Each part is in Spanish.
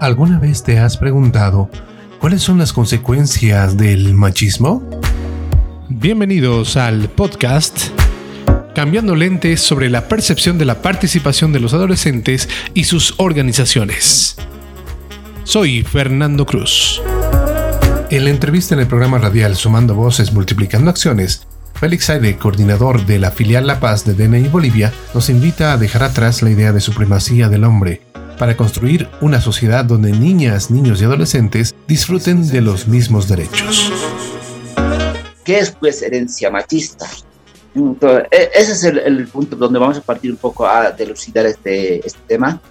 ¿Alguna vez te has preguntado cuáles son las consecuencias del machismo? Bienvenidos al podcast Cambiando lentes sobre la percepción de la participación de los adolescentes y sus organizaciones. Soy Fernando Cruz. En la entrevista en el programa radial Sumando Voces Multiplicando Acciones, Félix Aire, coordinador de la filial La Paz de DNI Bolivia, nos invita a dejar atrás la idea de supremacía del hombre para construir una sociedad donde niñas, niños y adolescentes disfruten de los mismos derechos. ¿Qué es pues herencia machista? E, ese es el, punto donde vamos a partir un poco a delucidar este, este tema.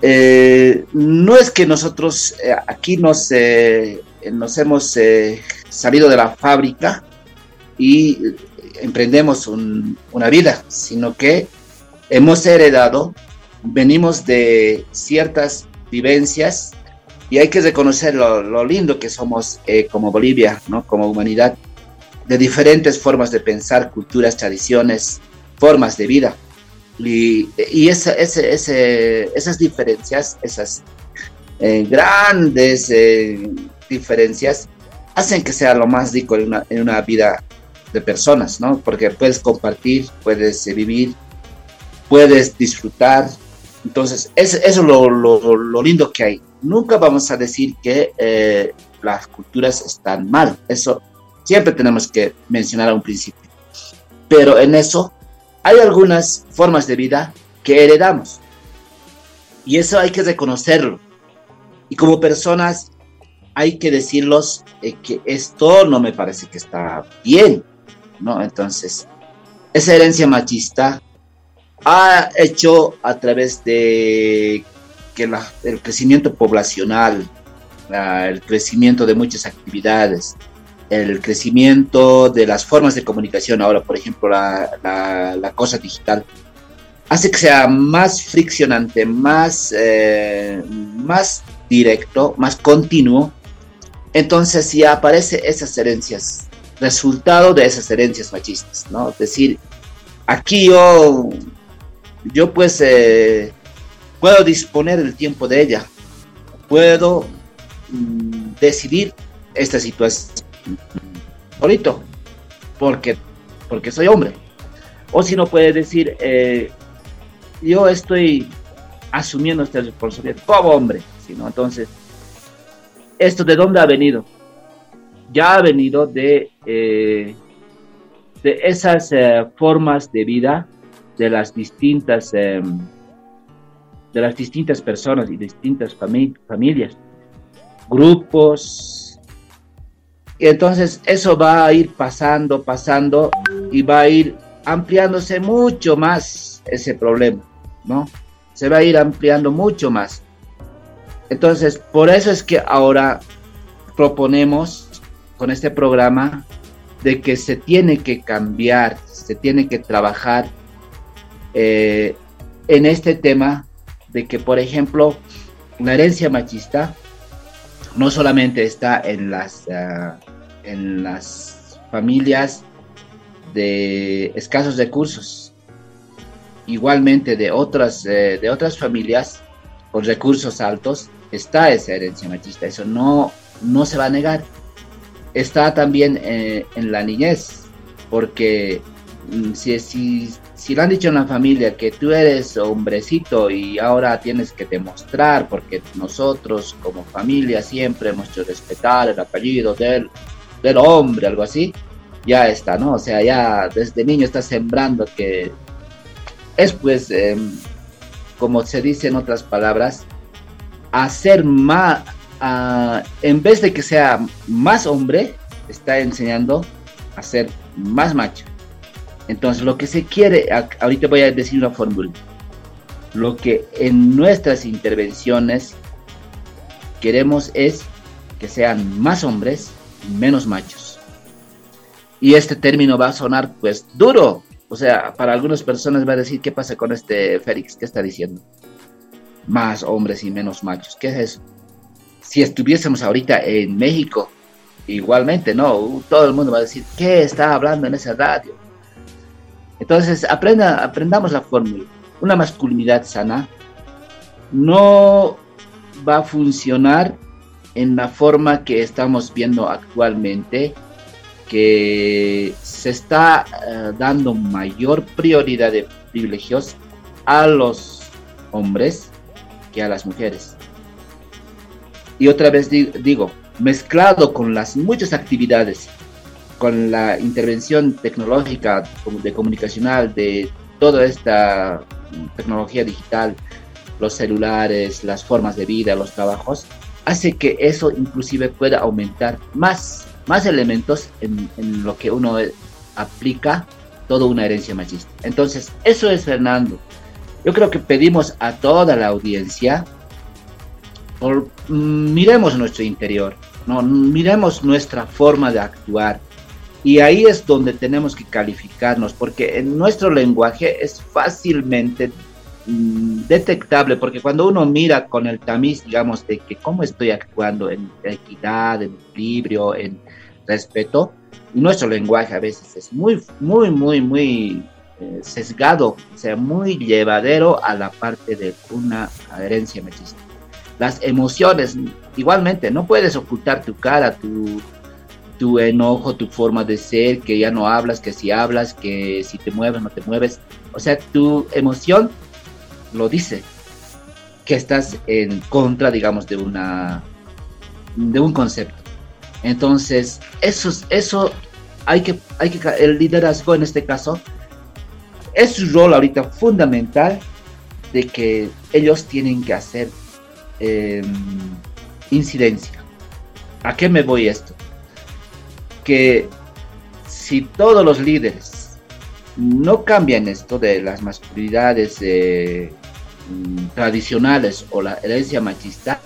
Eh, no es que nosotros eh, aquí nos, eh, nos hemos salido de la fábrica y emprendemos una vida, sino que hemos heredado venimos de ciertas vivencias y hay que reconocer lo, lindo que somos eh, como Bolivia, ¿no? como humanidad, de diferentes formas de pensar, culturas, tradiciones, formas de vida. Y, y esa, esas diferencias, esas eh, grandes eh, diferencias, hacen que sea lo más rico en una, en una vida de personas, ¿no? Porque puedes compartir, puedes vivir, puedes disfrutar, entonces, eso es lo, lindo que hay. Nunca vamos a decir que eh, las culturas están mal. Eso siempre tenemos que mencionar a un principio. Pero en eso hay algunas formas de vida que heredamos. Y eso hay que reconocerlo. Y como personas hay que decirlos eh, que esto no me parece que está bien. ¿no? Entonces, esa herencia machista ha hecho a través de que el crecimiento poblacional, el crecimiento de muchas actividades, el crecimiento de las formas de comunicación, ahora por ejemplo la, cosa digital, hace que sea más friccionante, más, eh, más directo, más continuo. Entonces si aparece esas herencias, resultado de esas herencias machistas, ¿no? Es decir, aquí yo yo pues eh, puedo disponer el tiempo de ella, puedo mm, decidir esta situación solito, porque, porque soy hombre. O si no puede decir, eh, yo estoy asumiendo esta responsabilidad como hombre, sino entonces, ¿esto de dónde ha venido? Ya ha venido de, eh, de esas formas de vida de las distintas, em, de las distintas personas y distintas familias, grupos. Y entonces eso va a ir pasando, pasando y va a ir ampliándose mucho más ese problema, ¿no? Se va a ir ampliando mucho más. Entonces, por eso es que ahora proponemos con este programa de que se tiene que cambiar, se tiene que trabajar eh, en este tema de que, por ejemplo, la herencia machista no solamente está en las, ah, en las familias de escasos recursos, igualmente de otras, eh, de otras familias con recursos altos, está esa herencia machista, eso no, no se va a negar. Está también eh, en la niñez, porque mm, si, si, si le han dicho en la familia que tú eres hombrecito y ahora tienes que demostrar, porque nosotros como familia siempre hemos hecho respetar el apellido del, del hombre, algo así, ya está, ¿no? O sea, ya desde niño está sembrando que es pues, em, como se dice en otras palabras, hacer más, en vez de que sea más hombre, está enseñando a ser más macho. Entonces, lo que se quiere, ahorita voy a decir una fórmula, lo que en nuestras intervenciones queremos es que sean más hombres y menos machos. Y este término va a sonar pues duro. O sea, para algunas personas va a decir, ¿qué pasa con este Félix? ¿Qué está diciendo? Más hombres y menos machos. ¿Qué es eso? Si estuviésemos ahorita en México, igualmente, ¿no? Todo el mundo va a decir, ¿qué está hablando en esa radio? Entonces, aprenda, aprendamos la fórmula. Una masculinidad sana no va a funcionar en la forma que estamos viendo actualmente, que se está eh, dando mayor prioridad de privilegios a los hombres que a las mujeres. Y otra vez digo, mezclado con las muchas actividades, con la intervención tecnológica, de comunicacional, de toda esta tecnología digital, los celulares, las formas de vida, los trabajos, hace que eso inclusive pueda aumentar más, más elementos en, en lo que uno aplica toda una herencia machista. Entonces, eso es Fernando. Yo creo que pedimos a toda la audiencia, por, mm, miremos nuestro interior, ¿no? miremos nuestra forma de actuar. Y ahí es donde tenemos que calificarnos, porque en nuestro lenguaje es fácilmente mm, detectable, porque cuando uno mira con el tamiz, digamos, de que cómo estoy actuando en equidad, en equilibrio, en respeto, nuestro lenguaje a veces es muy, muy, muy, muy eh, sesgado, o sea, muy llevadero a la parte de una herencia machista. Las emociones, igualmente, no puedes ocultar tu cara, tu, tu enojo, tu forma de ser, que ya no hablas, que si hablas, que si te mueves, no te mueves. O sea, tu emoción lo dice, que estás en contra, digamos, de una de un concepto. Entonces, eso, eso hay que, hay que, el liderazgo en este caso, es su rol ahorita fundamental de que ellos tienen que hacer em, incidencia. ¿A qué me voy esto? Que si todos los líderes no cambian esto de las masculinidades eh, mm, tradicionales o la herencia machista,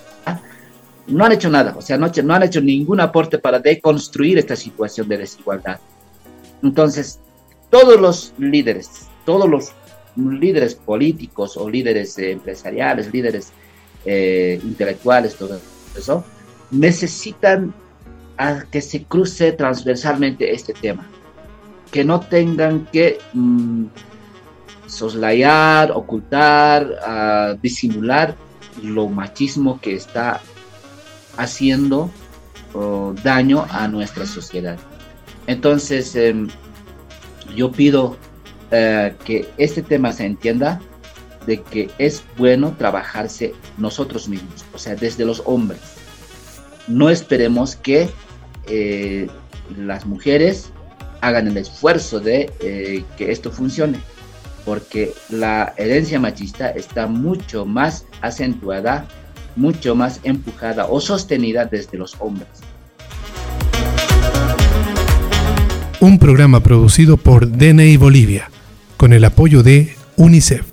no han hecho nada, o sea, no, no han hecho ningún aporte para deconstruir esta situación de desigualdad. Entonces, todos los líderes, todos los líderes políticos o líderes eh, empresariales, líderes eh, intelectuales, todo eso, necesitan a que se cruce transversalmente este tema, que no tengan que mm, soslayar, ocultar, disimular lo machismo que está haciendo daño a nuestra sociedad. Entonces, em, yo pido eh, que este tema se entienda de que es bueno trabajarse nosotros mismos, o sea, desde los hombres. No esperemos que eh, las mujeres hagan el esfuerzo de eh, que esto funcione, porque la herencia machista está mucho más acentuada mucho más empujada o sostenida desde los hombres. Un programa producido por DNI Bolivia, con el apoyo de UNICEF.